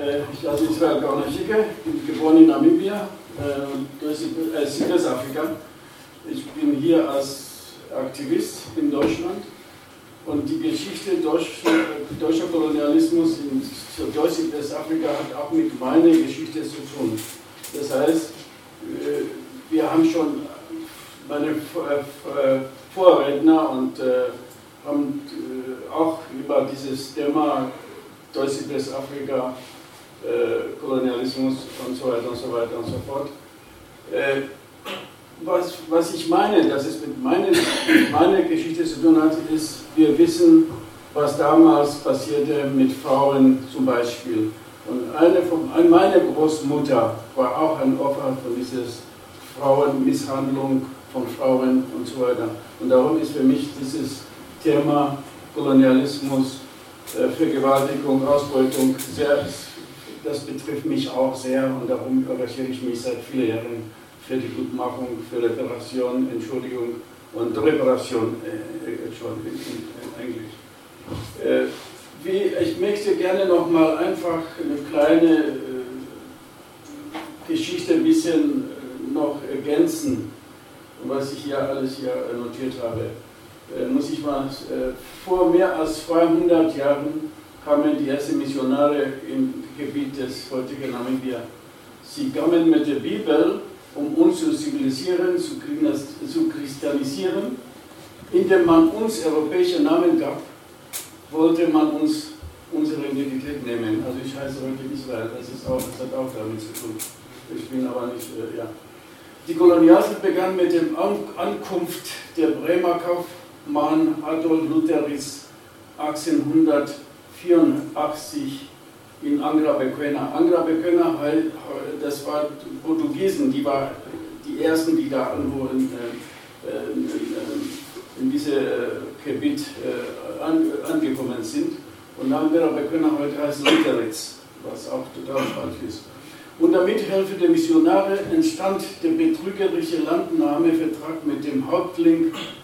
Äh, ich heiße Israel Gauner-Schicke, bin geboren in Namibia, äh, Südwestafrika. Ich bin hier als Aktivist in Deutschland und die Geschichte deutscher Kolonialismus in Südwestafrika hat auch mit meiner Geschichte zu tun. Das heißt, wir haben schon meine Vorredner und haben auch über dieses Thema Deutsch-Südwestafrika, äh, Kolonialismus und so weiter und so weiter und so fort. Äh, was, was ich meine, dass es mit meiner, mit meiner Geschichte zu tun hat, ist, wir wissen, was damals passierte mit Frauen zum Beispiel. Und eine von, meine Großmutter war auch ein Opfer von dieser Frauenmisshandlung von Frauen und so weiter. Und darum ist für mich dieses Thema Kolonialismus äh, Vergewaltigung, Ausbeutung, sehr, das betrifft mich auch sehr und darum engagiere ich mich seit vielen Jahren für die Gutmachung, für Reparation, Entschuldigung und Reparation, äh, äh Entschuldigung, eigentlich. Äh, wie, ich möchte gerne noch mal einfach eine kleine äh, Geschichte ein bisschen äh, noch ergänzen, was ich hier alles hier notiert habe. Äh, muss ich mal, äh, vor mehr als 200 Jahren kamen die ersten Missionare im Gebiet des heutigen Namibia. Sie kamen mit der Bibel, um uns zu zivilisieren, zu christianisieren. Indem man uns europäische Namen gab, wollte man uns unsere Identität nehmen. Also ich heiße heute Israel, das, ist auch, das hat auch damit zu tun. Ich bin aber nicht, äh, ja. Die Kolonialzeit begann mit der Ankunft der Bremer Kauf Mann Adolf Luther ist 1884 in Angra Pequena. Angra Pequena, das war Portugiesen, die waren die ersten, die da wurden, äh, äh, in diesem Gebiet äh, angekommen sind. Und Angra Pequena heute heißt Lutheritz, was auch total falsch ist. Und damit Hilfe der Missionare entstand der betrügerische Landnahmevertrag mit dem Häuptling äh,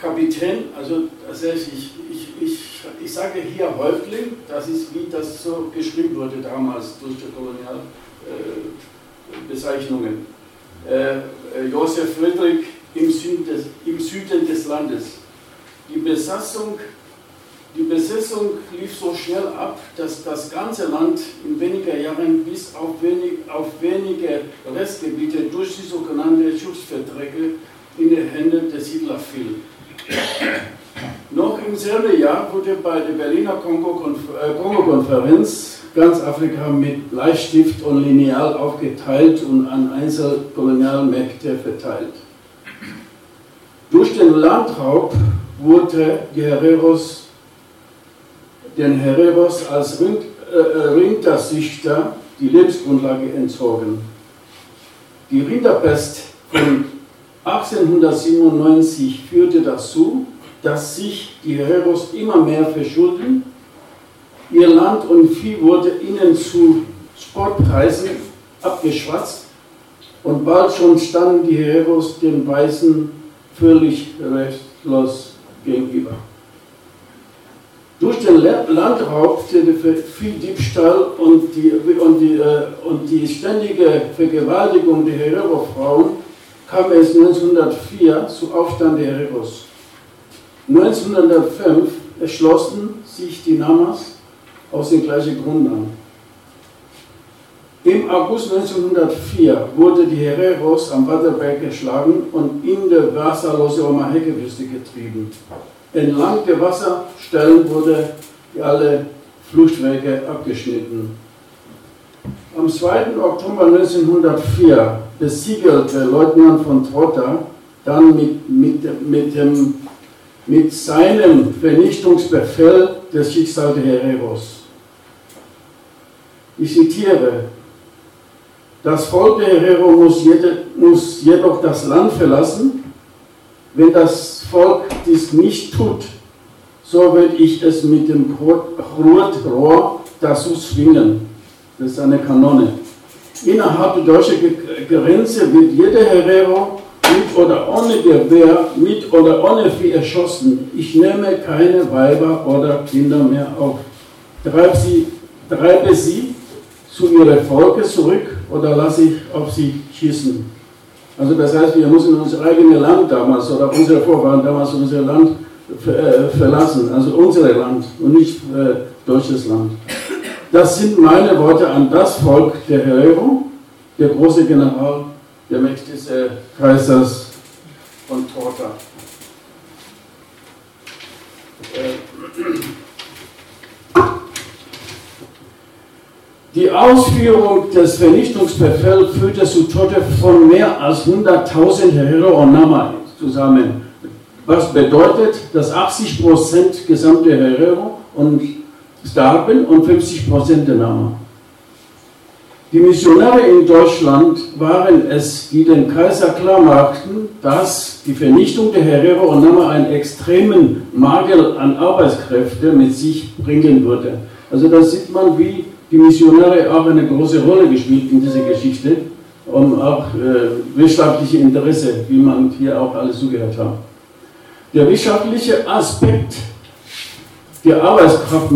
Kapitän, also das heißt, ich, ich, ich, ich sage hier Häuptling, das ist wie das so geschrieben wurde damals durch die Kolonialbezeichnungen. Äh, äh, Josef Friedrich im Süden, des, im Süden des Landes. Die Besatzung, die Besetzung lief so schnell ab, dass das ganze Land in weniger Jahren bis auf, wenig, auf wenige Restgebiete durch die sogenannten Schutzverträge in die Hände der Siedler fiel. Noch im selben Jahr wurde bei der Berliner äh, Kongo-Konferenz ganz Afrika mit Bleistift und Lineal aufgeteilt und an Einzelkolonialmächte verteilt. Durch den Landraub wurde die Hereros, den Hereros als Rind, äh, äh die Lebensgrundlage entzogen. Die Rinderpest von 1897 führte dazu, dass sich die Hereros immer mehr verschulden. Ihr Land und Vieh wurde ihnen zu Sportpreisen abgeschwatzt und bald schon standen die Hereros den Weißen völlig rechtlos gegenüber. Durch den Landraub, den Viehdiebstahl und die, und, die, äh, und die ständige Vergewaltigung der Herero-Frauen kam es 1904 zu Aufstand der Hereros. 1905 erschlossen sich die Namas aus dem gleichen Grund an. Im August 1904 wurde die Hereros am Waterberg geschlagen und in der wasserlose Omaheke-Wüste getrieben. Entlang der Wasserstellen wurden alle Fluchtwege abgeschnitten. Am 2. Oktober 1904 besiegelte Leutnant von Trotter dann mit, mit, mit, dem, mit seinem Vernichtungsbefehl das Schicksal der Hereros. Ich zitiere, das Volk der Herero muss, jede, muss jedoch das Land verlassen. Wenn das Volk dies nicht tut, so werde ich es mit dem Rohr dazu zwingen. Das ist eine Kanone. Innerhalb der deutschen Grenze wird jeder Herero mit oder ohne Gewehr, mit oder ohne Vieh erschossen. Ich nehme keine Weiber oder Kinder mehr auf. Treib sie treibe sie zu ihrem Volke zurück oder lasse ich auf sie schießen. Also das heißt, wir müssen unser eigenes Land damals oder unsere Vorfahren damals unser Land äh, verlassen, also unser Land und nicht äh, deutsches Land. Das sind meine Worte an das Volk der Herero, der große General, der mächtigste Kaisers von Torta. Äh, Die Ausführung des Vernichtungsbefehls führte zu Tode von mehr als 100.000 Herero und Nama zusammen. Was bedeutet, dass 80% gesamte Herero und starben und 50% der Nama. Die Missionare in Deutschland waren es, die den Kaiser klarmachten, dass die Vernichtung der Herero und Nama einen extremen Mangel an Arbeitskräften mit sich bringen würde. Also da sieht man, wie die Missionare auch eine große Rolle gespielt in dieser Geschichte und auch äh, wirtschaftliche Interesse, wie man hier auch alles zugehört hat. Der wirtschaftliche Aspekt der Arbeitskraft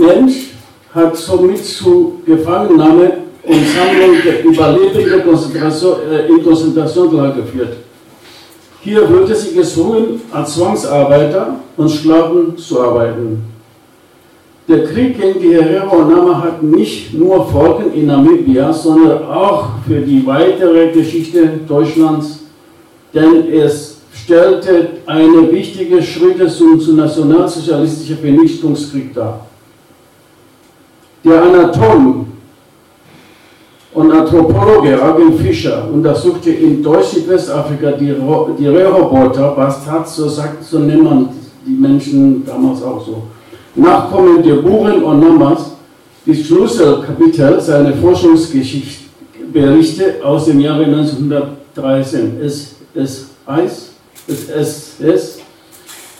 Mensch hat somit zu Gefangennahme und Sammlung der Überlebenden Konzentration, äh, in Konzentrationslager geführt. Hier wurde sie gezwungen, als Zwangsarbeiter und Sklaven zu arbeiten. Der Krieg gegen die Herero und Nama hat nicht nur Folgen in Namibia, sondern auch für die weitere Geschichte Deutschlands, denn es stellte eine wichtige Schritte zum, zum nationalsozialistischen Vernichtungskrieg dar. Der Anatom und Anthropologe Argen Fischer untersuchte in Deutsch-Südwestafrika die, die Röhrroboter, was tat, so, sagt, so man die Menschen damals auch so. Nachkommen der Buren und Namas, die Schlüsselkapitel seiner Forschungsgeschichte aus dem Jahre 1913. Es, es heißt, es, es, es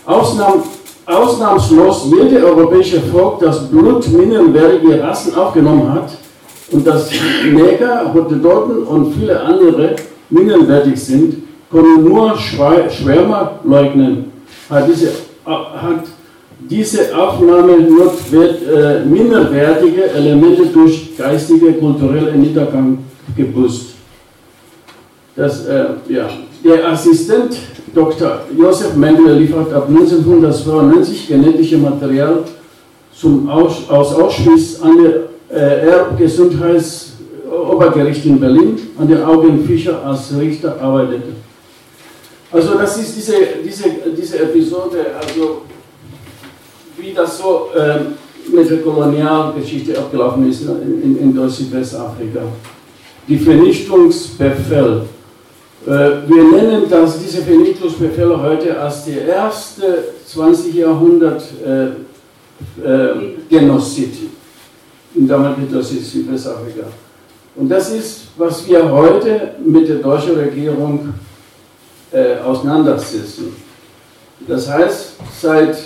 Ausnahm, ausnahmslos jede europäische Volk, das blutminderwertige Rassen aufgenommen hat und dass Neger, Hottentoten und viele andere minderwertig sind, können nur Schwärmer leugnen. Hat diese, hat diese Aufnahme nur äh, minderwertige Elemente durch geistige, kulturelle Niedergang gebüßt. Das, äh, ja. Der Assistent Dr. Josef Mendel liefert ab 1992 genetische Material zum Aus, aus Auschwitz an der äh, Erbgesundheitsobergericht in Berlin, an der Augen Fischer als Richter arbeitete. Also das ist diese, diese, diese Episode, also wie das so ähm, mit der Kolonialgeschichte abgelaufen ist in, in, in Deutsch-Südwestafrika. Die Vernichtungsbefehl. Äh, wir nennen das, diese Vernichtungsbefehle heute als die erste 20. Jahrhundert äh, äh, Genozid in damaligen Südwestafrika. Und das ist, was wir heute mit der deutschen Regierung äh, auseinandersetzen. Das heißt, seit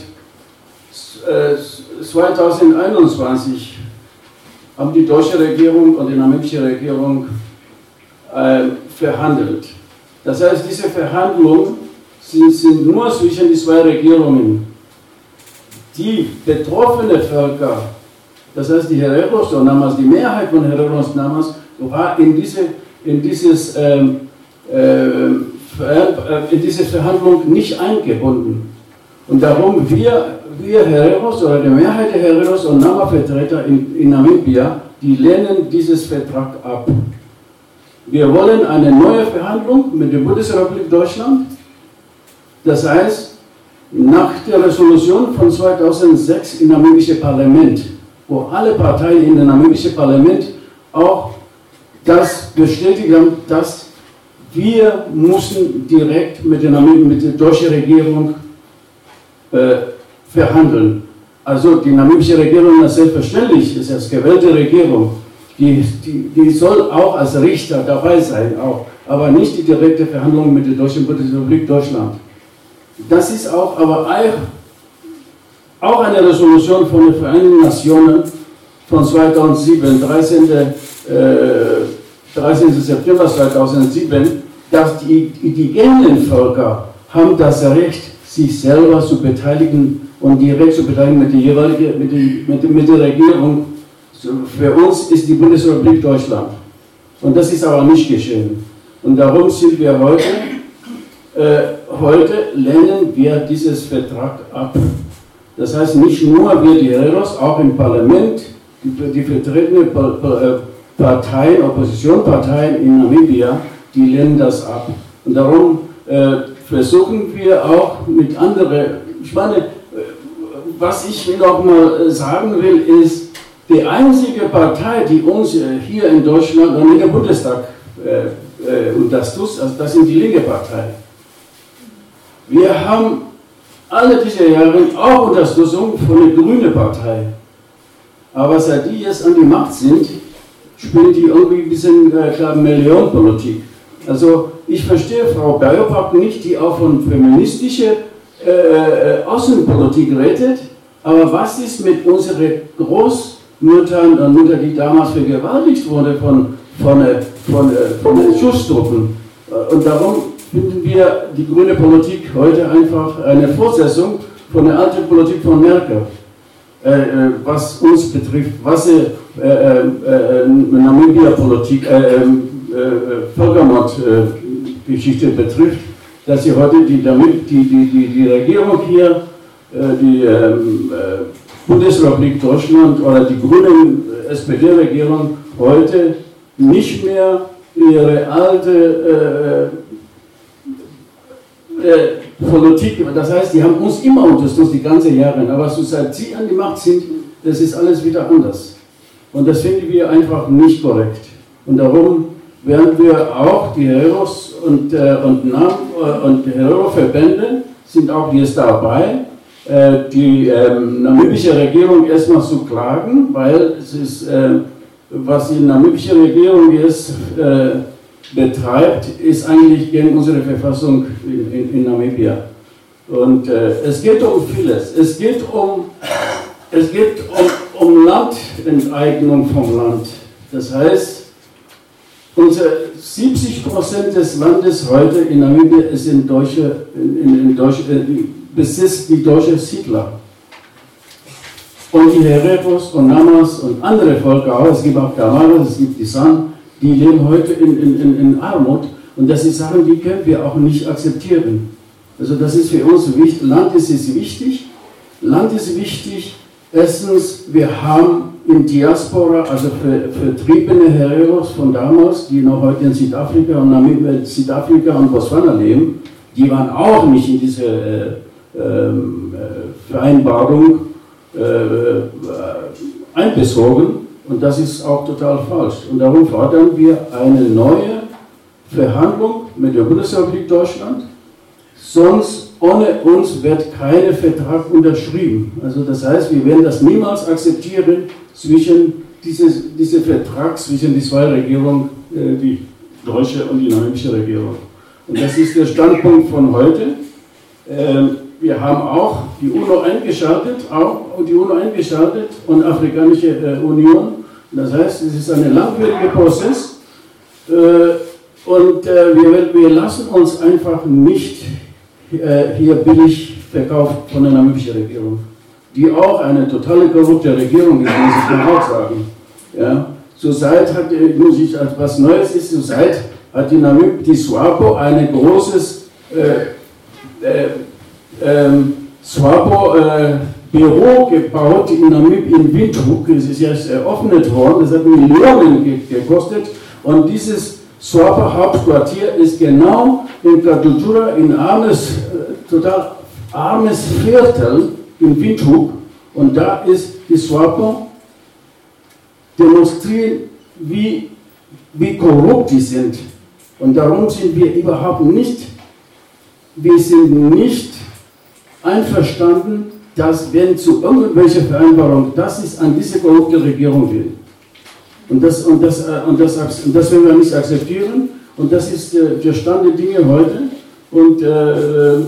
2021 äh, haben die deutsche Regierung und die namibische Regierung äh, verhandelt. Das heißt, diese Verhandlungen sind, sind nur zwischen die zwei Regierungen. Die betroffenen Völker, das heißt die Hereros und damals die Mehrheit von Hereros damals, war in diese, in dieses, ähm, äh, in diese Verhandlung nicht eingebunden. Und darum wir wir Hereros oder die Mehrheit der Hereros und Nama-Vertreter in, in Namibia, die lehnen dieses Vertrag ab. Wir wollen eine neue Verhandlung mit der Bundesrepublik Deutschland. Das heißt, nach der Resolution von 2006 im namibischen Parlament, wo alle Parteien in dem namibischen Parlament auch das bestätigt haben, dass wir müssen direkt mit der, mit der deutschen Regierung äh, verhandeln. Also die namibische Regierung ist selbstverständlich, ist als gewählte Regierung. Die, die, die soll auch als Richter dabei sein, auch, aber nicht die direkte Verhandlung mit der Deutschen Bundesrepublik Deutschland. Das ist auch aber auch eine Resolution von den Vereinten Nationen von 2007, 13. Äh, 13. September 2007, dass die indigenen Völker haben das Recht, sich selber zu beteiligen und direkt zu beteiligen mit der jeweiligen, mit, mit, mit der Regierung Für uns ist die Bundesrepublik Deutschland. Und das ist aber nicht geschehen. Und darum sind wir heute, äh, heute lehnen wir dieses Vertrag ab. Das heißt, nicht nur wir die Heros, auch im Parlament, die, die vertretenen äh, Parteien, Oppositionsparteien in Namibia, die lehnen das ab. Und darum äh, versuchen wir auch mit anderen, ich meine, äh, was ich noch mal sagen will, ist, die einzige Partei, die uns äh, hier in Deutschland und in der Bundestag äh, äh, unterstützt, also das sind die linke Partei. Wir haben alle diese Jahre auch Unterstützung von der Grünen Partei. Aber seit die jetzt an die Macht sind, spielen die irgendwie ein bisschen äh, Millionenpolitik. Also ich verstehe Frau Baerbock nicht, die auch von feministischer äh, äh, Außenpolitik redet, aber was ist mit unseren Großmüttern und die damals vergewaltigt wurden von, von, äh, von, äh, von, von Schusstruppen? Und darum finden wir die grüne Politik heute einfach eine Fortsetzung von der alten Politik von Merkel. Äh, äh, was uns betrifft, was äh, äh, äh Namibia-Politik, Völkermord-Geschichte betrifft, dass sie heute die, die, die, die, die Regierung hier, die ähm, Bundesrepublik Deutschland oder die grüne SPD-Regierung heute nicht mehr ihre alte äh, Politik, das heißt, die haben uns immer unterstützt, die ganzen Jahre, aber seit sie an die Macht sind, das ist alles wieder anders. Und das finden wir einfach nicht korrekt. Und darum werden wir auch die Heros und, äh, und, äh, und Hero-Verbände sind auch jetzt dabei, äh, die ähm, namibische Regierung erstmal zu klagen, weil es ist, äh, was die namibische Regierung jetzt äh, betreibt, ist eigentlich gegen unsere Verfassung in, in, in Namibia. Und äh, es geht um vieles. Es geht um, es geht um, um Landenteignung vom Land. Das heißt, unsere 70 Prozent des Landes heute in Namibia ist in deutsche, in, in deutsche, äh, besitzt die deutsche Siedler. Und die Hereros und Namas und andere Völker auch, es gibt auch Kamaras, es gibt die San, die leben heute in, in, in Armut und das sind Sachen, die können wir auch nicht akzeptieren. Also das ist für uns wichtig. Land ist, ist wichtig. Land ist wichtig. Erstens, wir haben in Diaspora, also vertriebene Hereros von damals, die noch heute in Südafrika und Namibia, Südafrika und Botswana leben, die waren auch nicht in diese äh, äh, Vereinbarung äh, einbezogen. Und das ist auch total falsch. Und darum fordern wir eine neue Verhandlung mit der Bundesrepublik Deutschland. Sonst ohne uns wird kein Vertrag unterschrieben. Also das heißt, wir werden das niemals akzeptieren zwischen dieses, dieser Vertrag zwischen die zwei Regierungen, äh, die deutsche und die namibische Regierung. Und das ist der Standpunkt von heute. Ähm, wir haben auch die UNO eingeschaltet, auch die UNO eingeschaltet und Afrikanische äh, Union. Das heißt, es ist ein langwieriger Prozess äh, und äh, wir, wir lassen uns einfach nicht hier billig verkauft von der namibischen Regierung, die auch eine totale korrupte Regierung ist, muss ich mal auch sagen. Ja? Zurzeit hat, muss ich, was Neues ist, zurzeit hat die Namib, die SWAPO, ein großes äh, äh, ähm, SWAPO äh, Büro gebaut in Namib in Windhoek. Es ist jetzt eröffnet worden. Das hat Millionen gekostet. Und dieses SWAPO Hauptquartier ist genau in Katutura, in armes, äh, total armes Viertel in Windhoek. Und da ist die SWAPO demonstrieren, wie, wie korrupt die sind. Und darum sind wir überhaupt nicht, wir sind nicht einverstanden, dass wenn zu irgendwelcher Vereinbarung, das ist an diese korrupte Regierung will. Und das, und, das, äh, und, das, und das werden wir nicht akzeptieren. Und das ist der, der Stand der Dinge heute. Und äh,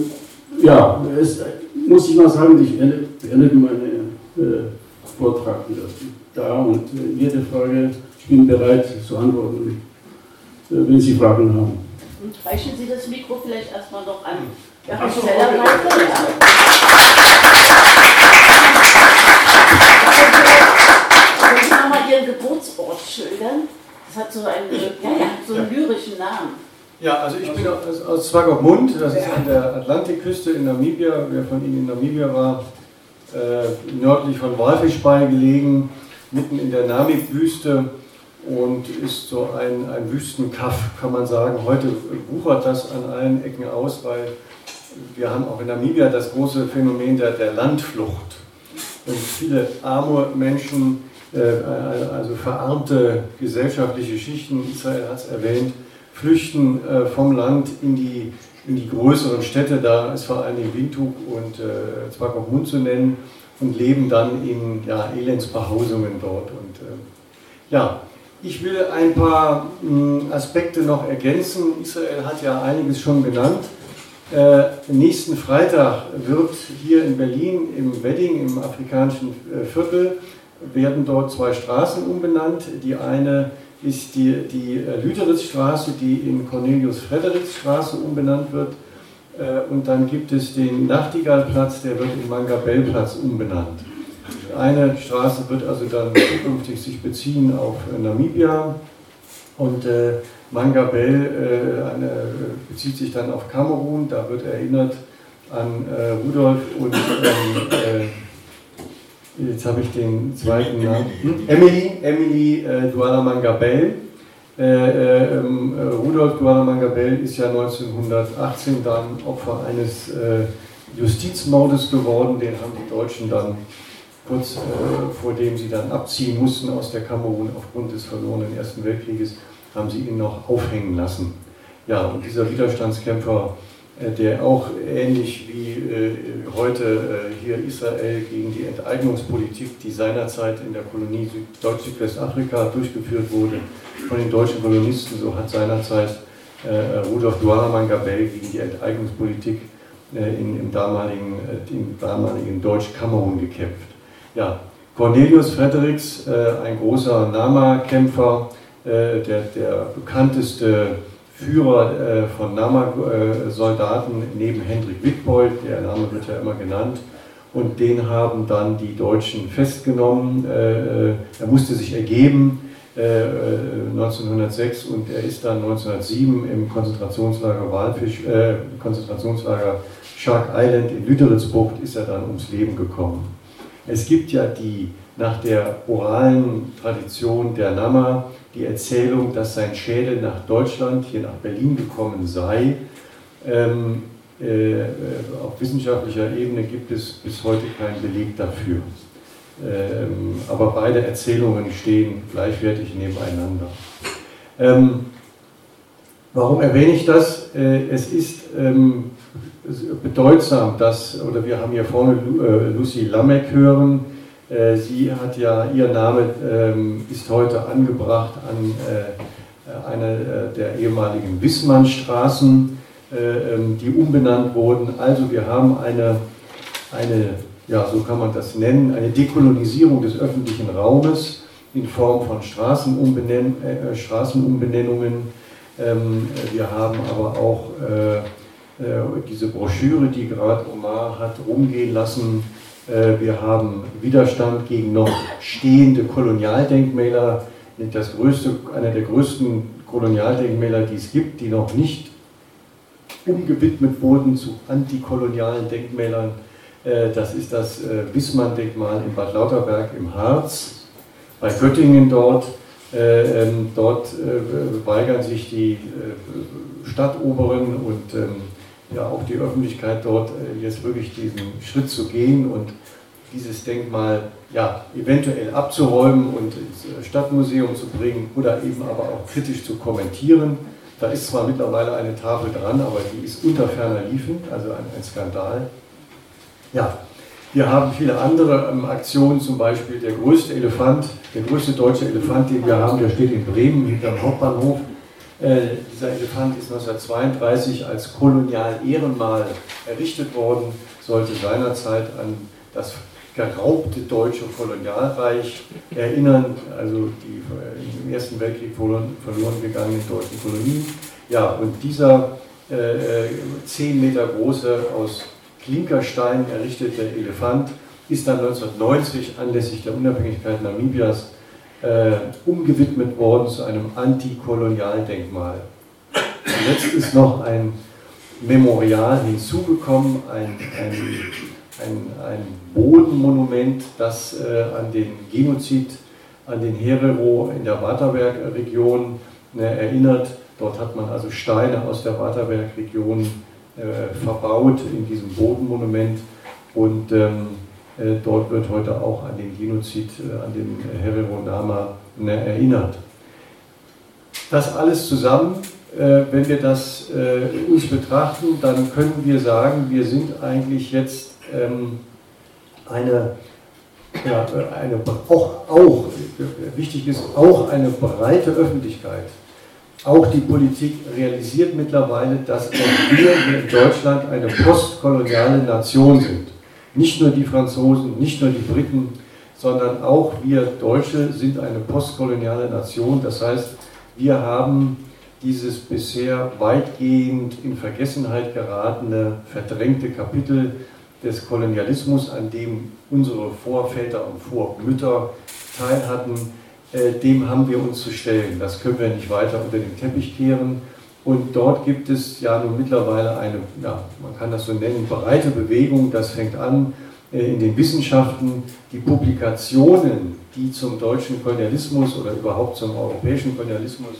ja, es, muss ich mal sagen, ich beende meinen äh, Vortrag da und äh, jede Frage, ich bin bereit zu antworten, äh, wenn Sie Fragen haben. Und reichen Sie das Mikro vielleicht erstmal noch an. Ja, Ach so, okay. ja. Wenn Sie nochmal Geburtsort schildern? Das hat so einen, ja, ja, so einen lyrischen Namen. Ja, also ich bin aus, aus Swakopmund, das ist an der Atlantikküste in Namibia. Wer von Ihnen in Namibia war, äh, nördlich von Walfischbei gelegen, mitten in der Namib-Wüste und ist so ein, ein Wüstenkaff, kann man sagen. Heute wuchert das an allen Ecken aus, weil wir haben auch in Namibia das große Phänomen der, der Landflucht. Und viele arme Menschen, äh, also verarmte gesellschaftliche Schichten, Israel hat es erwähnt, flüchten äh, vom Land in die, in die größeren Städte, da ist vor allem Windhoek und äh, Zwakopmund zu nennen, und leben dann in ja, Elendsbehausungen dort. Und äh, ja, ich will ein paar mh, hm, Aspekte noch ergänzen. Israel hat ja einiges schon genannt. Äh, nächsten Freitag wird hier in Berlin im Wedding, im afrikanischen äh, Viertel, werden dort zwei Straßen umbenannt. Die eine ist die, die äh, Lüteritzstraße, die in Cornelius-Fredericks-Straße umbenannt wird. Äh, und dann gibt es den Nachtigallplatz, der wird in Mangabellplatz umbenannt. Eine Straße wird also dann zukünftig sich beziehen auf Namibia und äh, Mangabell äh, eine, bezieht sich dann auf Kamerun. Da wird erinnert an äh, Rudolf und ähm, jetzt habe ich den zweiten Namen. Hm? Emily, Emily äh, Duala Mangabell. Äh, äh, ähm, Rudolf Duala Mangabell ist ja 1918 dann Opfer eines äh, Justizmordes geworden. Den haben die Deutschen dann kurz äh, vor dem sie dann abziehen mussten aus der Kamerun aufgrund des verlorenen Ersten Weltkrieges, haben sie ihn noch aufhängen lassen. Ja, und dieser Widerstandskämpfer äh, der auch ähnlich wie äh, heute äh, hier Israel gegen die Enteignungspolitik, die seinerzeit in der Kolonie Deutsch-Südwestafrika durchgeführt wurde von den deutschen Kolonisten, so hat seinerzeit Rudolf Duaraman-Gabel gegen die Enteignungspolitik in, im damaligen, im damaligen Deutsch-Kamerun gekämpft. Ja, Cornelius Fredericks, ein großer Nama-Kämpfer, der, der bekannteste Führer äh, von Nama-Soldaten neben Hendrik Wittbold, der Name wird ja immer genannt, und den haben dann die Deutschen festgenommen. Äh, äh, er musste sich ergeben 1906 und er ist dann 1907 im Konzentrationslager Walfisch, äh, Konzentrationslager Shark Island in Lüteritzbucht ist er dann ums Leben gekommen. Es gibt ja die nach der oralen Tradition der Nama die Erzählung, dass sein Schädel nach Deutschland, hier nach Berlin gekommen sei. Ähm, äh, auf wissenschaftlicher Ebene gibt es bis heute keinen Beleg dafür. Ähm, aber beide Erzählungen stehen gleichwertig nebeneinander. Ähm, warum erwähne ich das? Äh, es ist ähm, bedeutsam, dass, oder wir haben hier vorne äh, Lucy Lamek hören, sie hat ja, ihr Name ähm, ist heute angebracht an äh, eine der ehemaligen Wissmannstraßen, ähm, die umbenannt wurden. Also wir haben eine, eine, ja, so kann man das nennen, eine Dekolonisierung des öffentlichen Raumes in Form von Straßenumbenenn äh, Straßenumbenennungen. Ähm, wir haben aber auch äh, äh, diese Broschüre, die gerade Omar hat rumgehen lassen, äh, wir haben Widerstand gegen noch stehende Kolonialdenkmäler. Das größte, einer der größten Kolonialdenkmäler, die es gibt, die noch nicht umgewidmet wurden zu antikolonialen Denkmälern. Äh, das ist das äh, Wissmann-Denkmal in Bad Lauterberg im Harz, bei Göttingen dort. Ähm, dort weigern sich die Stadtoberen und ähm, ja auch die Öffentlichkeit dort äh, jetzt wirklich diesen Schritt zu gehen und dieses Denkmal ja, eventuell abzuräumen und ins äh, Stadtmuseum zu bringen oder eben aber auch kritisch zu kommentieren. Da ist zwar mittlerweile eine Tafel dran, aber die ist unter ferner Liefen, also ein, ein Skandal. Ja, wir haben viele andere ähm, Aktionen, zum Beispiel der größte Elefant, der größte deutsche Elefant, den wir haben, der steht in Bremen hinterm Hauptbahnhof. Äh, dieser Elefant ist 1932 als Kolonial-Ehrenmal errichtet worden, sollte seinerzeit an das geraubte deutsche Kolonialreich erinnern, also die äh, im Ersten Weltkrieg verloren, verloren gegangenen deutschen Kolonien. Ja, und dieser äh, 10 Meter große, aus Klinkerstein errichtete Elefant ist dann 1990 anlässlich der Unabhängigkeit Namibias äh, umgewidmet worden zu einem Antikolonialdenkmal. Jetzt ist noch ein Memorial hinzugekommen, ein, ein, ein, ein Bodenmonument, das äh, an den Genozid, an den Herero in der Waterberg-Region äh, erinnert. Dort hat man also Steine aus der Waterberg-Region äh, verbaut in diesem Bodenmonument und ähm, äh, dort wird heute auch an den Genozid, äh, an den Herero Nama ne, erinnert. Das alles zusammen äh, wenn wir das äh, uns betrachten, dann können wir sagen, wir sind eigentlich jetzt ähm, eine, ja, eine auch, auch, wichtig ist, auch eine breite Öffentlichkeit. Auch die Politik realisiert mittlerweile, dass auch wir in Deutschland eine postkoloniale Nation sind. Nicht nur die Franzosen, nicht nur die Briten, sondern auch wir Deutsche sind eine postkoloniale Nation. Das heißt, wir haben dieses bisher weitgehend in Vergessenheit geratene, verdrängte Kapitel des Kolonialismus, an dem unsere Vorväter und Vormütter teilhatten, äh, dem haben wir uns zu stellen. Das können wir nicht weiter unter den Teppich kehren. Und dort gibt es ja nun mittlerweile eine, ja, man kann das so nennen, breite Bewegung. Das fängt an äh, in den Wissenschaften. Die Publikationen, die zum deutschen Kolonialismus oder überhaupt zum europäischen Kolonialismus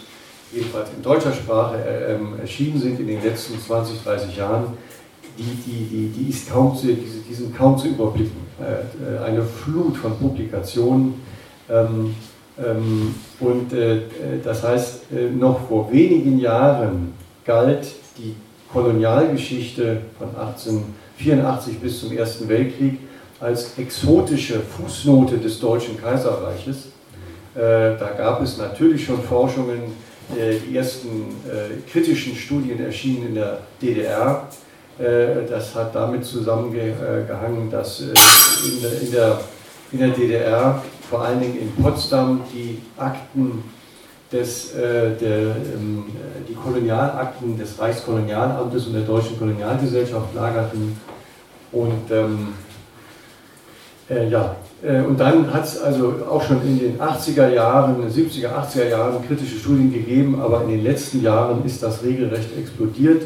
jedenfalls in deutscher Sprache äh, ähm, erschienen sind in den letzten 20, 30 Jahren, die, die, die, die, ist kaum zu, die, sind kaum zu überblicken. Äh, eine Flut von Publikationen. Ähm, und äh, das heißt, äh, noch vor wenigen Jahren galt die Kolonialgeschichte von 1884 bis zum Ersten Weltkrieg als exotische Fußnote des Deutschen Kaiserreiches. Äh, da gab es natürlich schon Forschungen äh, die ersten äh, kritischen Studien erschienen in der DDR. Äh, das hat damit zusammengehangen, dass in der DDR, vor allen Dingen in Potsdam, die Akten des, der, ähm, die Kolonialakten des Reichskolonialamtes und der Deutschen Kolonialgesellschaft lagerten. Und ähm, äh, ja, äh, und dann hat es also auch schon in den 80er Jahren, 70er, 80er Jahren kritische Studien gegeben, aber in den letzten Jahren ist das regelrecht explodiert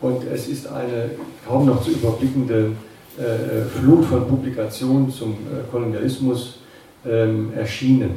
und es ist eine kaum noch zu überblickende äh, Flut von Publikationen zum äh, Kolonialismus ähm, erschienen.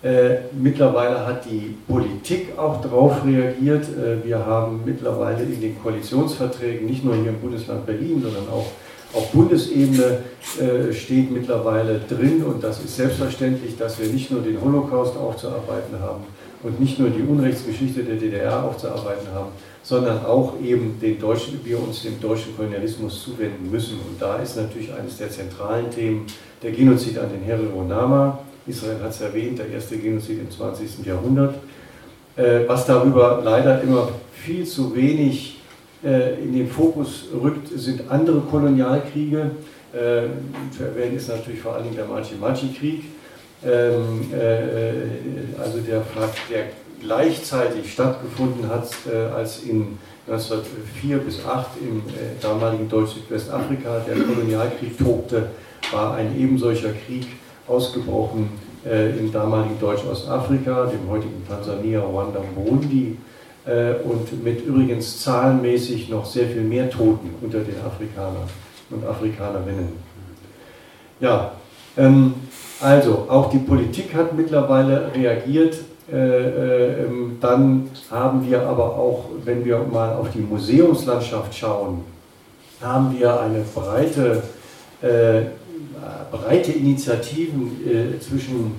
Äh, mittlerweile hat die Politik auch darauf reagiert. Äh, wir haben mittlerweile in den Koalitionsverträgen, nicht nur hier im Bundesland Berlin, sondern auch auf Bundesebene äh, steht mittlerweile drin, und das ist selbstverständlich, dass wir nicht nur den Holocaust aufzuarbeiten haben und nicht nur die Unrechtsgeschichte der DDR aufzuarbeiten haben, sondern auch eben den deutschen, wir uns dem deutschen Kolonialismus zuwenden müssen. Und da ist natürlich eines der zentralen Themen der Genozid an den Herero-Nama. Israel hat es erwähnt, der erste Genozid im 20. Jahrhundert. Äh, was darüber leider immer viel zu wenig äh, in den Fokus rückt, sind andere Kolonialkriege. Äh, zu erwähnen ist natürlich vor allem der Machi-Machi-Krieg, ähm, äh, also der, der gleichzeitig stattgefunden hat, als in 1904 bis 8 im damaligen Deutsch-Südwestafrika der Kolonialkrieg tobte, war ein ebensolcher Krieg ausgebrochen im damaligen Deutsch-Ostafrika, dem heutigen Tansania, Ruanda und Burundi äh, und mit übrigens zahlenmäßig noch sehr viel mehr Toten unter den Afrikanern und Afrikanerinnen. Ja, ähm, also auch die Politik hat mittlerweile reagiert. Äh, äh, ähm, dann haben wir aber auch, wenn wir mal auf die Museumslandschaft schauen, haben wir eine breite, äh, breite Initiativen zwischen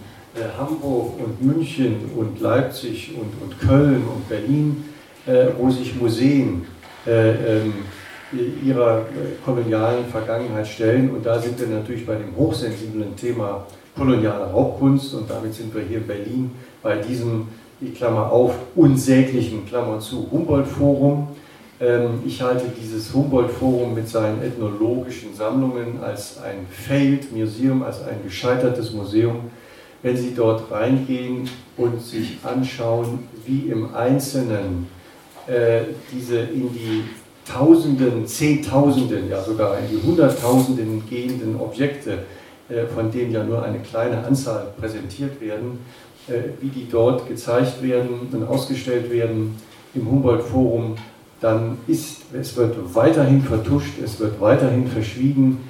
Hamburg und München und Leipzig und, und Köln und Berlin, wo sich Museen äh, ähm, ihrer kolonialen Vergangenheit stellen. Und da sind wir natürlich bei dem hochsensiblen Thema koloniale Raubkunst und damit sind wir hier in Berlin bei diesem, die Klammer auf, unsäglichen, Klammer zu, Humboldt-Forum. Ähm, ich halte dieses Humboldt-Forum mit seinen ethnologischen Sammlungen als ein Failed Museum, als ein gescheitertes Museum wenn Sie dort reingehen und sich anschauen, wie im Einzelnen äh, diese in die Tausenden, Zehntausenden, ja sogar in die Hunderttausenden gehenden Objekte, äh, von denen ja nur eine kleine Anzahl präsentiert werden, wie die dort gezeigt werden und ausgestellt werden im Humboldt-Forum, dann ist, es wird weiterhin vertuscht, es wird weiterhin verschwiegen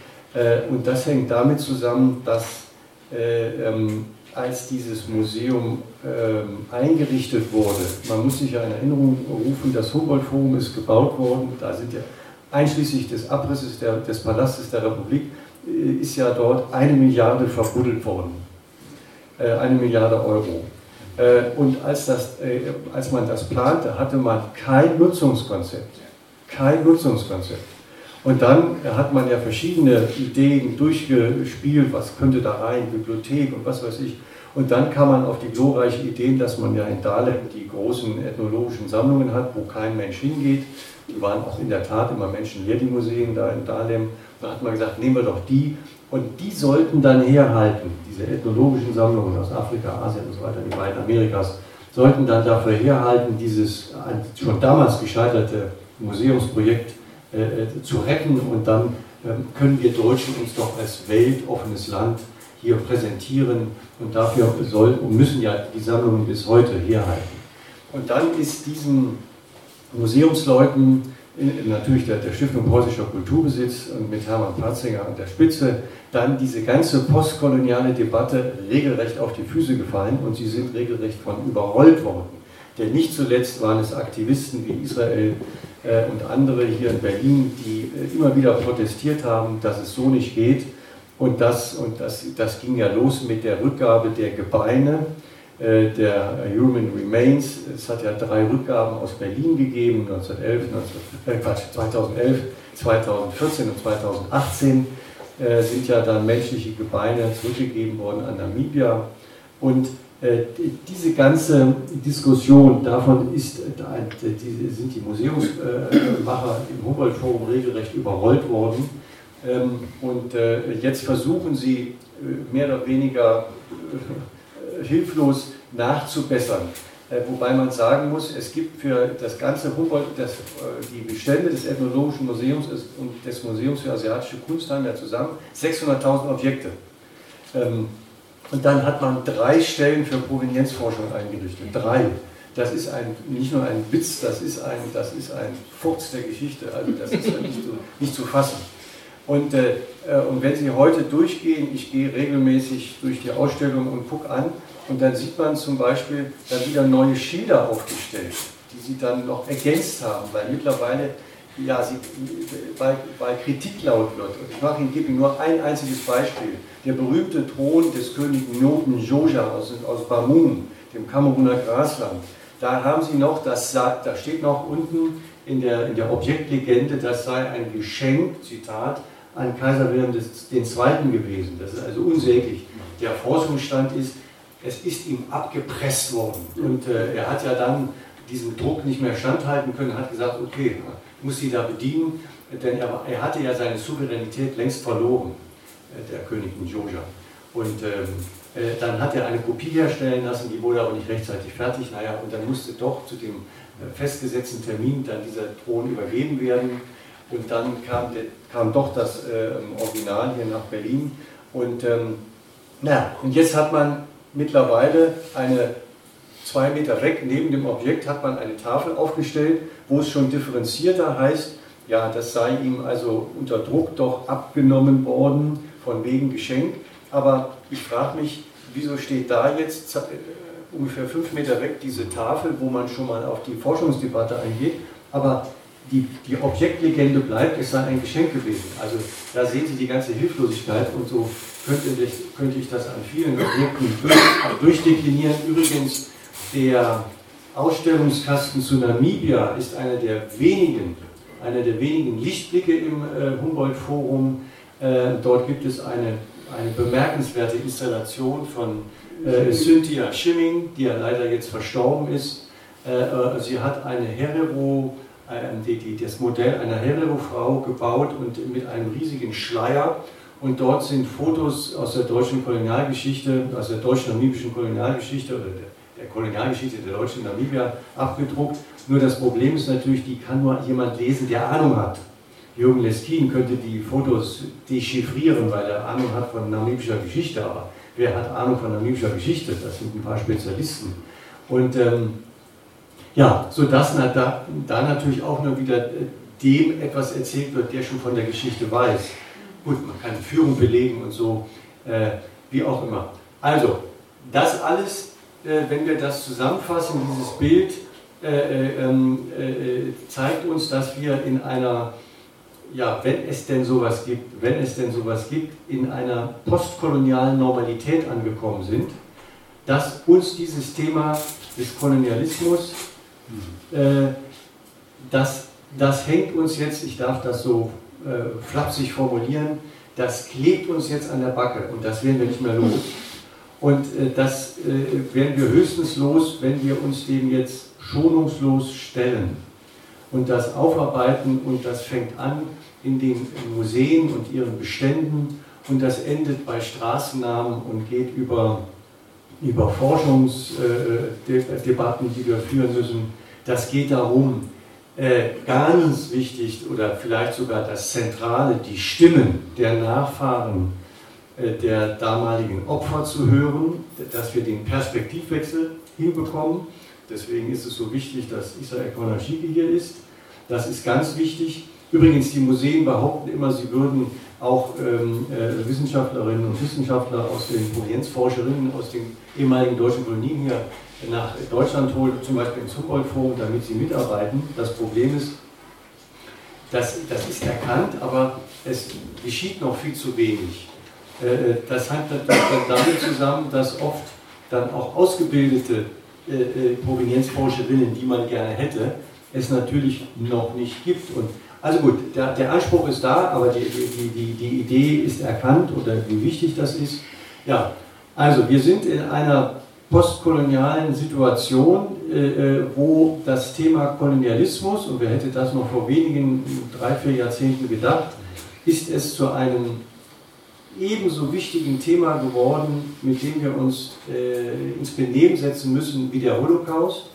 und das hängt damit zusammen, dass ähm, als dieses Museum ähm, eingerichtet wurde, man muss sich ja in Erinnerung rufen, das Humboldt-Forum ist gebaut worden, da sind ja einschließlich des Abrisses der, des Palastes der Republik, äh, ist ja dort eine Milliarde verbuddelt worden. Äh, eine Milliarde Euro. Äh, und als, das, äh, als man das plante, hatte man kein Nutzungskonzept. Kein Nutzungskonzept. Und dann hat man ja verschiedene Ideen durchgespielt, was könnte da rein, Bibliothek und was weiß ich. Und dann kam man auf die glorreiche Idee, dass man ja in Dahlem die großen ethnologischen Sammlungen hat, wo kein Mensch hingeht. Die waren auch in der Tat immer menschenleer, die Museen da in Dahlem. Da hat man gesagt, nehmen wir doch die. Und die sollten dann herhalten, diese ethnologischen Sammlungen aus Afrika, Asien und so weiter, die beiden Amerikas, sollten dann dafür herhalten, dieses schon damals gescheiterte Museumsprojekt äh, äh, zu retten und dann ähm, können wir Deutschen uns doch als weltoffenes Land hier präsentieren und dafür soll und müssen ja die Sammlungen bis heute herhalten. Und dann ist diesen Museumsleuten, natürlich der, der Stiftung Preußischer Kulturbesitz und mit Hermann Patzinger an der Spitze, dann diese ganze postkoloniale Debatte regelrecht auf die Füße gefallen und sie sind regelrecht von überrollt worden. Denn nicht zuletzt waren es Aktivisten wie Israel äh, und andere hier in Berlin, die äh, immer wieder protestiert haben, dass es so nicht geht. Und, das, und das, das ging ja los mit der Rückgabe der Gebeine der Human Remains. Es hat ja drei Rückgaben aus Berlin gegeben, 1911, 19, äh Quatsch, 2011, 2014 und 2018 äh, sind ja dann menschliche Gebeine zurückgegeben worden an Namibia. Und äh, diese ganze Diskussion, davon ist, äh, sind die Museumsmacher im Humboldt-Forum regelrecht überrollt worden. Ähm, und äh, jetzt versuchen sie mehr oder weniger hilflos nachzubessern. Wobei man sagen muss, es gibt für das ganze Humboldt, das, die Bestände des Ethnologischen Museums und des Museums für asiatische Kunst haben ja zusammen 600.000 Objekte. Ähm, und dann hat man drei Stellen für Provenienzforschung eingerichtet. Drei. Das ist ein, nicht nur ein Witz, das ist ein, das ist ein Furz der Geschichte. Also das ist nicht zu, nicht zu fassen. Und, äh, äh, und wenn Sie heute durchgehen, ich gehe regelmäßig durch die Ausstellung und gucke an, und dann sieht man zum Beispiel dann wieder neue Schilder aufgestellt, die Sie dann noch ergänzt haben, weil mittlerweile ja, sie, weil, weil Kritik laut wird. Und ich mache Ihnen, gebe Ihnen nur ein einziges Beispiel. Der berühmte Thron des Königs Noten Joja aus, aus Bamum, dem Kameruner Grasland. Da haben Sie noch, das, da steht noch unten in der, in der Objektlegende, das sei ein Geschenk, Zitat, an Kaiser Wilhelm II. gewesen. Das ist also unsäglich. Der Forschungsstand ist, es ist ihm abgepresst worden. Und äh, er hat ja dann diesem Druck nicht mehr standhalten können, hat gesagt, okay, muss sie da bedienen, denn er, er hatte ja seine Souveränität längst verloren, äh, der König Njoja. Und ähm, äh, dann hat er eine Kopie herstellen lassen, die wurde aber nicht rechtzeitig fertig. Naja, und dann musste doch zu dem äh, festgesetzten Termin dann dieser Thron übergeben werden. Und dann kam, der, kam doch das äh, Original hier nach Berlin. Und, ähm, na, und jetzt hat man mittlerweile eine zwei Meter weg neben dem Objekt hat man eine Tafel aufgestellt, wo es schon differenzierter heißt, ja, das sei ihm also unter Druck doch abgenommen worden, von wegen Geschenk. Aber ich frage mich, wieso steht da jetzt äh, ungefähr fünf Meter weg diese Tafel, wo man schon mal auf die Forschungsdebatte eingeht, aber die, die Objektlegende bleibt, es sei ein Geschenk gewesen. Also da sehen Sie die ganze Hilflosigkeit und so könnte ich, könnte ich das an vielen Objekten durch, durchdeklinieren. Übrigens, der Ausstellungskasten zu Namibia ist einer der wenigen, einer der wenigen Lichtblicke im äh, Humboldt-Forum. Äh, dort gibt es eine, eine bemerkenswerte Installation von äh, Cynthia Schimming, die ja leider jetzt verstorben ist. Äh, äh, sie hat eine Herero, äh, die, die, das Modell einer Herero-Frau gebaut und mit einem riesigen Schleier. Und dort sind Fotos aus der deutschen Kolonialgeschichte, aus der deutsch-namibischen Kolonialgeschichte oder der der Kolonialgeschichte der Deutschen Namibia abgedruckt. Nur das Problem ist natürlich, die kann nur jemand lesen, der Ahnung hat. Jürgen Lestin könnte die Fotos dechiffrieren, weil er Ahnung hat von namibischer Geschichte, aber wer hat Ahnung von namibischer Geschichte? Das sind ein paar Spezialisten. Und ähm, ja, sodass na, da, da natürlich auch nur wieder äh, dem etwas erzählt wird, der schon von der Geschichte weiß. Gut, man kann Führung belegen und so, äh, wie auch immer. Also, das alles, äh, wenn wir das zusammenfassen, dieses Bild äh, äh ähm, äh, zeigt uns, dass wir in einer, ja, wenn es denn sowas gibt, wenn es denn sowas gibt, in einer postkolonialen Normalität angekommen sind, dass uns dieses Thema des Kolonialismus, äh, das, das hängt uns jetzt, ich darf das so äh, flapsig formulieren, das klebt uns jetzt an der Backe und das werden wir nicht mehr los. Und äh, das äh, werden wir höchstens los, wenn wir uns dem jetzt schonungslos stellen und das aufarbeiten und das fängt an in den Museen und ihren Beständen und das endet bei Straßennamen und geht über, über Forschungsdebatten, äh, die wir führen müssen. Das geht darum, äh, ganz wichtig oder vielleicht sogar das Zentrale, die Stimmen der Nachfahren äh, der damaligen Opfer zu hören, dass wir den Perspektivwechsel hinbekommen. Deswegen ist es so wichtig, dass Israel Konashiki hier ist. Das ist ganz wichtig. Übrigens, die Museen behaupten immer, sie würden auch ähm, äh, Wissenschaftlerinnen und Wissenschaftler aus den Provenienzforscherinnen aus den ehemaligen deutschen Kolonien hier nach Deutschland holen, zum Beispiel im Humboldt-Forum, damit sie mitarbeiten. Das Problem ist, das, das ist erkannt, aber es geschieht noch viel zu wenig. Äh, das hängt natürlich damit zusammen, dass oft dann auch ausgebildete äh, äh, Provenienzforscherinnen, die man gerne hätte, es natürlich noch nicht gibt. Und also gut, der, der Anspruch ist da, aber die, die, die, die Idee ist erkannt oder wie wichtig das ist. Ja, also wir sind in einer postkolonialen Situation, äh, wo das Thema Kolonialismus, und wer hätte das noch vor wenigen drei, vier Jahrzehnten gedacht, ist es zu einem ebenso wichtigen Thema geworden, mit dem wir uns äh, ins Benehmen setzen müssen wie der Holocaust.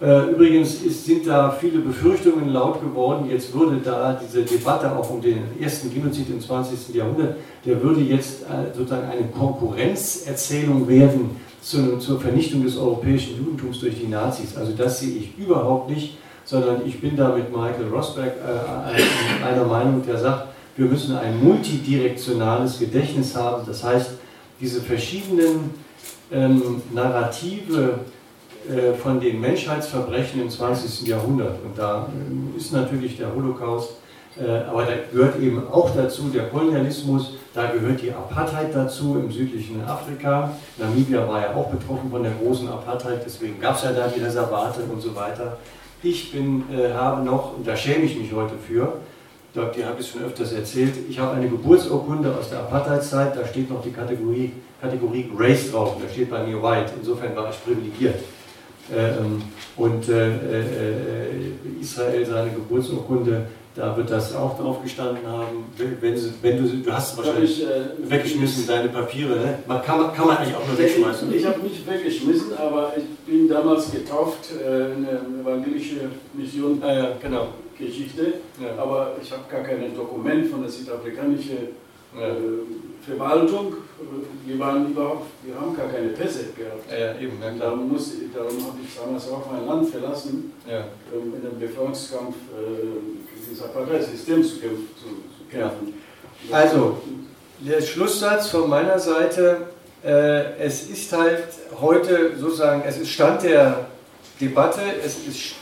Äh, übrigens ist, sind da viele Befürchtungen laut geworden, jetzt würde da diese Debatte auch um den ersten Genozid im 20. Jahrhundert, der würde jetzt äh, sozusagen eine Konkurrenzerzählung werden zu, zur Vernichtung des europäischen Judentums durch die Nazis. Also das sehe ich überhaupt nicht, sondern ich bin da mit Michael Rosberg äh, einer Meinung, der sagt, wir müssen ein multidirektionales Gedächtnis haben. Das heißt, diese verschiedenen ähm, Narrative äh, von den Menschheitsverbrechen im 20. Jahrhundert, und da äh, ist natürlich der Holocaust, äh, aber da gehört eben auch dazu der Kolonialismus, da gehört die Apartheid dazu im südlichen Afrika. Namibia war ja auch betroffen von der großen Apartheid, deswegen gab es ja da die Reservate und so weiter. Ich bin, äh, habe noch, und da schäme ich mich heute für, ich glaube, die habe ich schon öfters erzählt. Ich habe eine Geburtsurkunde aus der Apartheidzeit, da steht noch die Kategorie, Kategorie Race drauf, da steht bei mir White. Insofern war ich privilegiert. Ähm, und äh, äh, Israel, seine Geburtsurkunde, da wird das auch drauf gestanden haben. Wenn, sie, wenn du, du hast wahrscheinlich ich, äh, weggeschmissen, deine Papiere. Ne? Man kann, man, kann man eigentlich auch nur wegschmeißen. Ich, ich habe nicht weggeschmissen, aber ich bin damals getauft, äh, eine evangelische Mission. Ah, ja, genau. Geschichte, ja. aber ich habe gar kein Dokument von der südafrikanischen ja. äh, Verwaltung. Wir waren überhaupt, wir haben gar keine Pässe gehabt. Ja, eben, ja, darum, muss, darum habe ich damals auch mein Land verlassen, ja. um in dem Befreiungskampf äh, dieses zu, kämpfen, zu, zu kämpfen. Also, der Schlusssatz von meiner Seite, äh, es ist halt heute sozusagen, es ist Stand der Debatte, es ist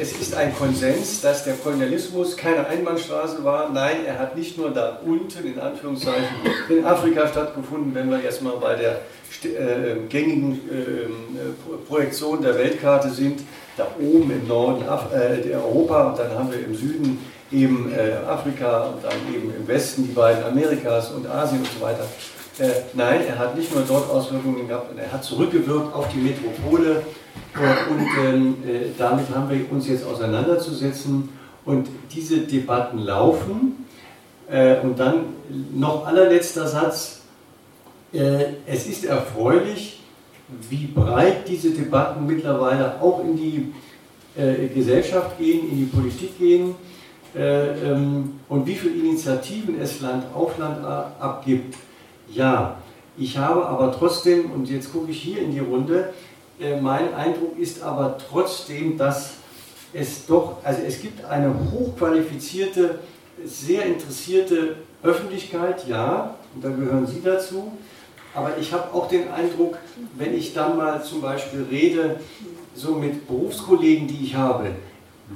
es ist ein Konsens, dass der Kolonialismus keine Einbahnstraße war. Nein, er hat nicht nur da unten, in Anführungszeichen, in Afrika stattgefunden, wenn wir erstmal bei der äh, gängigen äh, Projektion der Weltkarte sind, da oben im Norden Af äh, Europa und dann haben wir im Süden eben äh, Afrika und dann eben im Westen die beiden Amerikas und Asien und so weiter. Äh, nein, er hat nicht nur dort Auswirkungen gehabt, er hat zurückgewirkt auf die Metropole und ähm, äh, damit haben wir uns jetzt auseinanderzusetzen und diese Debatten laufen. Äh, und dann noch allerletzter Satz. Äh, es ist erfreulich, wie breit diese Debatten mittlerweile auch in die äh, Gesellschaft gehen, in die Politik gehen äh, ähm, und wie viele Initiativen es Land auf Land abgibt. Ja, Ich habe aber trotzdem, und jetzt gucke ich hier in die Runde, äh, mein Eindruck ist aber trotzdem, dass es doch, also es gibt eine hochqualifizierte, sehr interessierte Öffentlichkeit, ja, und da gehören Sie dazu, aber ich habe auch den Eindruck, wenn ich dann mal zum Beispiel rede, so mit Berufskollegen, die ich habe,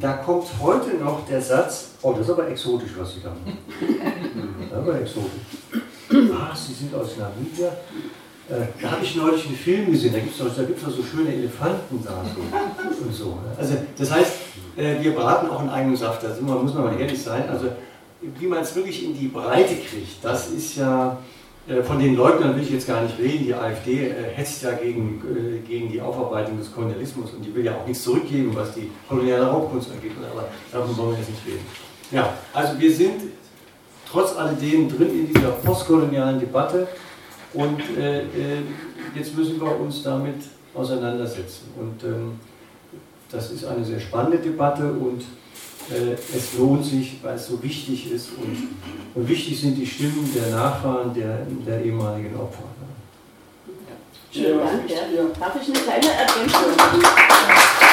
da kommt heute noch der Satz, oh, das ist aber exotisch, was Sie da machen. Das ist aber exotisch. Ach, Sie sind aus Namibia. Äh, da habe ich neulich einen Film gesehen, da gibt es doch, doch so schöne Elefanten da so, und so. Also das heißt, äh, wir braten auch einen eigenen Saft, da muss man mal ehrlich sein. Also wie man es wirklich in die Breite kriegt, das ist ja, äh, von den Leugnern will ich jetzt gar nicht reden, die AfD hetzt ja gegen, gegen die Aufarbeitung des Kolonialismus und die will ja auch nichts zurückgeben, was die koloniale Raubkunst angeht, aber davon wollen wir jetzt nicht reden. Ja, also wir sind trotz alledem drin in dieser postkolonialen Debatte und äh, äh, jetzt müssen wir uns damit auseinandersetzen. Und ähm, das ist eine sehr spannende Debatte und äh, es lohnt sich, weil es so wichtig ist. Und, und, wichtig sind die Stimmen der Nachfahren der, der ehemaligen Opfer. Vielen Dank. Ja. Darf ich eine kleine Ergänzung machen?